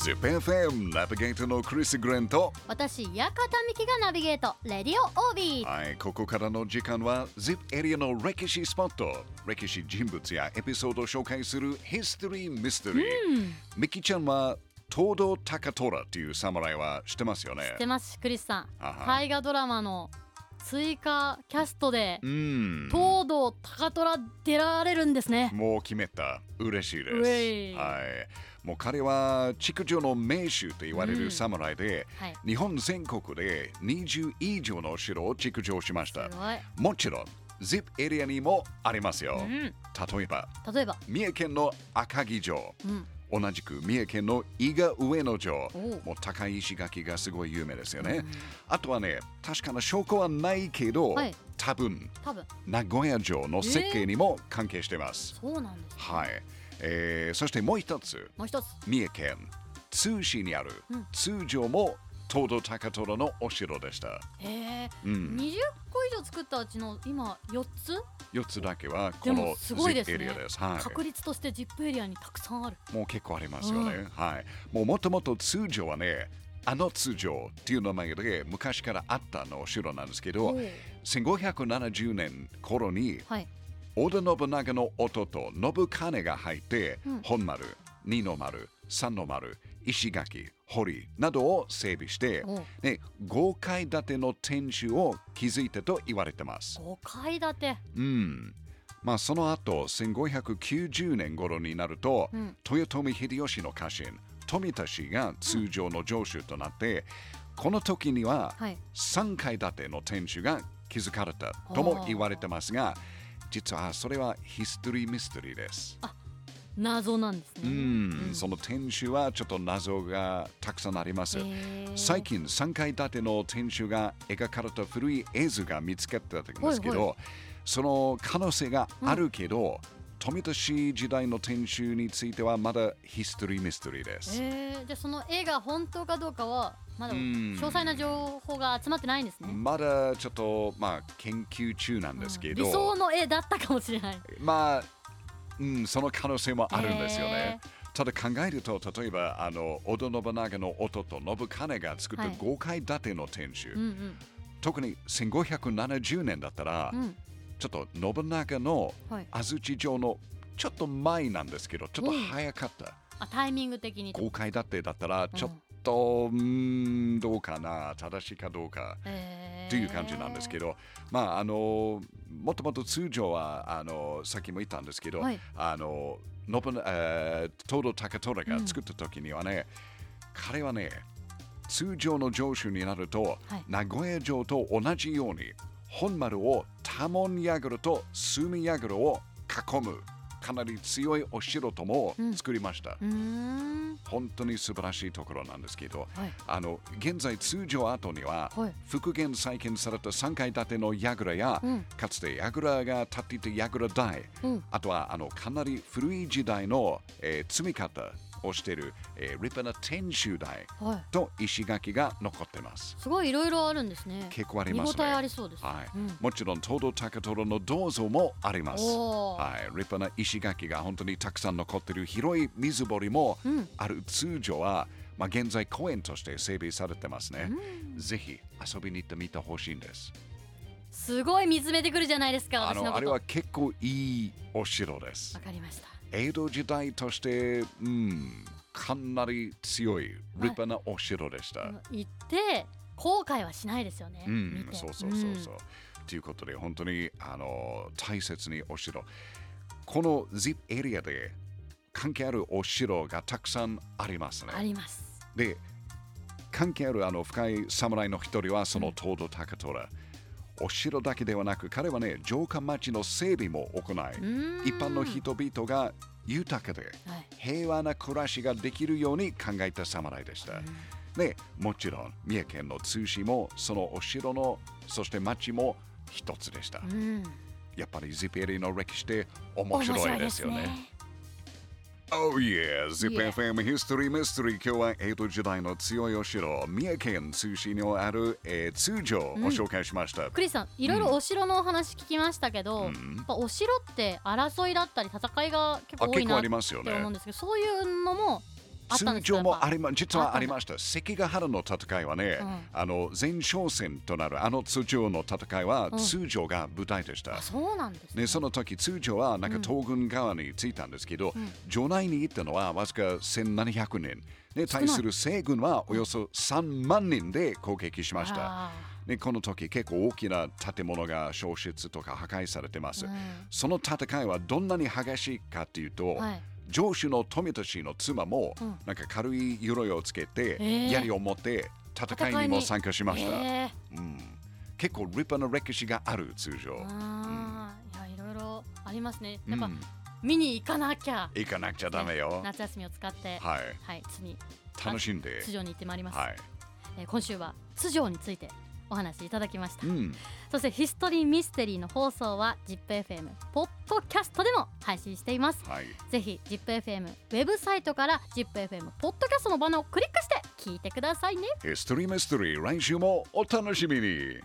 ZIPFM ナビゲートのクリス・グレンと私館美希がナビゲート。レディオオービー。はい、ここからの時間は ZIP エリアの歴史スポット。歴史人物やエピソードを紹介するヒストリー・ミステリー、ミキちゃんは東堂高虎という侍は知ってますよね？知ってますクリスさん。大河ドラマの追加キャストでうん。東堂高虎出られるんですね。もう決めた。嬉しいです。はい、もう彼は築城の名手と言われる侍で、はい。日本全国で20以上の城を築城しました。もちろん ZIP エリアにもありますよ、うん。例えば例えば。三重県の赤城城。うん同じく三重県の伊賀上野城。もう高い石垣がすごい有名ですよね、あとはね確かな証拠はないけど、はい。多分名古屋城の設計にも関係しています、そうなんですはい、えーそしてもう一つ。もう一つ。三重県津市にあるうん。通城も東堂高虎のお城でした、へえ。うん、20個以上作ったうちの今4つ？4つだけはこのすごいで ZIP エリアです、はい。確率として ZIP エリアにたくさんある。もう結構ありますよね。はい。もうもともと通常はね、あの通常っていう名前で昔からあったのお城なんですけどおう、1570年頃にはい。織田信長の弟信金が入って、うん。本丸、二の丸、三の丸、石垣、堀などを整備してね、5階建ての天守を築いたと言われてます。5階建てうん。まあその後1590年頃になると、うん豊臣秀吉の家臣富田氏が通常の城主となって、この時にははい3階建ての天守が築かれたとも言われてますが実はそれはヒストリーミステリーです。謎なんですね。うん、その天守はちょっと謎がたくさんあります。へー最近3階建ての天守が描かれた古い絵図が見つかったんですけど、はいはその可能性があるけど、富田氏時代の天守についてはまだヒストリーミステリーです。え。ー、じゃあその絵が本当かどうかはまだうん。詳細な情報が集まってないんですね。まだちょっと、まあ、研究中なんですけど、理想の絵だったかもしれない。まあ、うん、その可能性もあるんですよね。ただ考えると、例えばあの織田信長の弟信金が作ったはい5階建ての天守、うんうん特に1570年だったら、うんちょっと信長のはい。安土城のちょっと前なんですけど、ちょっと早かった。あタイミング的にと。5階建てだったら、ちょっと、うーん、どうかな、正しいかどうか。えーという感じなんですけど、まああのもともと通常はあのさっきも言ったんですけど、はい。あの信長えー東堂高虎が作った時にはね、彼はね通常の城主になると、はい。名古屋城と同じように本丸を多門櫓と隅櫓を囲むかなり強いお城ともうん。作りました。うーん。本当に素晴らしいところなんですけど、はい。あの現在通常後には、はい。復元再建された3階建ての櫓や、うん。かつて櫓が建っていた櫓台、うん。あとはあのかなり古い時代の、えー積み方をしている、えー立派な天守台はい。と石垣が残っています。すごいいろいろあるんですね。結構ありますね。ありそうです。はいうんもちろん東堂高虎の銅像もあります。はい、立派な石垣が本当にたくさん残っている広い水堀もうんある通常は、まあ、現在公園として整備されてますね。ぜひ遊びに行ってみてほしいんです。すごい見つめてくるじゃないですか。あ。のあれは結構いいお城ですわ。かりました。江戸時代として、うん、かなり強い立派なお城でした。行って後悔はしないですよね。うんそうそうそうそう。ということで、本当にあの大切にお城。この ZIP エリアで関係あるお城がたくさんありますね。あります。で、関係あるあの深い侍の一人はその東堂高虎。お城だけではなく、彼はね、城下町の整備も行い、一般の人々が豊かではい。平和な暮らしができるように考えた侍でした。で、もちろん三重県の通市もそのお城の、そして町も一つでした。うん。やっぱり ZIP エリアの歴史って面白いですよね。Oh yeah! Yeah. ZIPFM History Mystery 今日は江戸時代の強いお城、三重県通市にある、えー通城を紹介しました。クリスさんいろいろお城のお話聞きましたけど、うんやっぱお城って争いだったり戦いが結構多いなってありますよね思うんですけどそういうのも通常もありま実はありました。関ヶ原の戦いはね、うん。あの前哨戦となるあの通常の戦いはうん。通常が舞台でした、あそうなんですね。ね、その時通常はなんか東軍側についたんですけど、うん。城内に行ったのはわずか1700人、ね、対する西軍はおよそ3万人で攻撃しました、あね、この時結構大きな建物が消失とか破壊されてます、ーうん。その戦いはどんなに激しいかというと、はい上司の富田氏の妻も、うん。なんか軽い鎧をつけて、え。ー槍を持って戦いにも参加しました、へーうん、結構立派な歴史がある通常、あー。いやいろいろありますね。やっぱ、うん見に行かなきゃ。行かなくちゃダメよ、夏休みを使ってはい。はい次楽しんで。津城に行ってまいります、はい、えー今週は津城についてお話しいただきました、うん、そしてヒストリーミステリーの放送は ZIPFM ポッドキャストでも配信しています。はい。ぜひ ZIPFM ウェブサイトから ZIPFM ポッドキャストのバナーをクリックして聞いてくださいね。ヒストリーミステリー来週もお楽しみに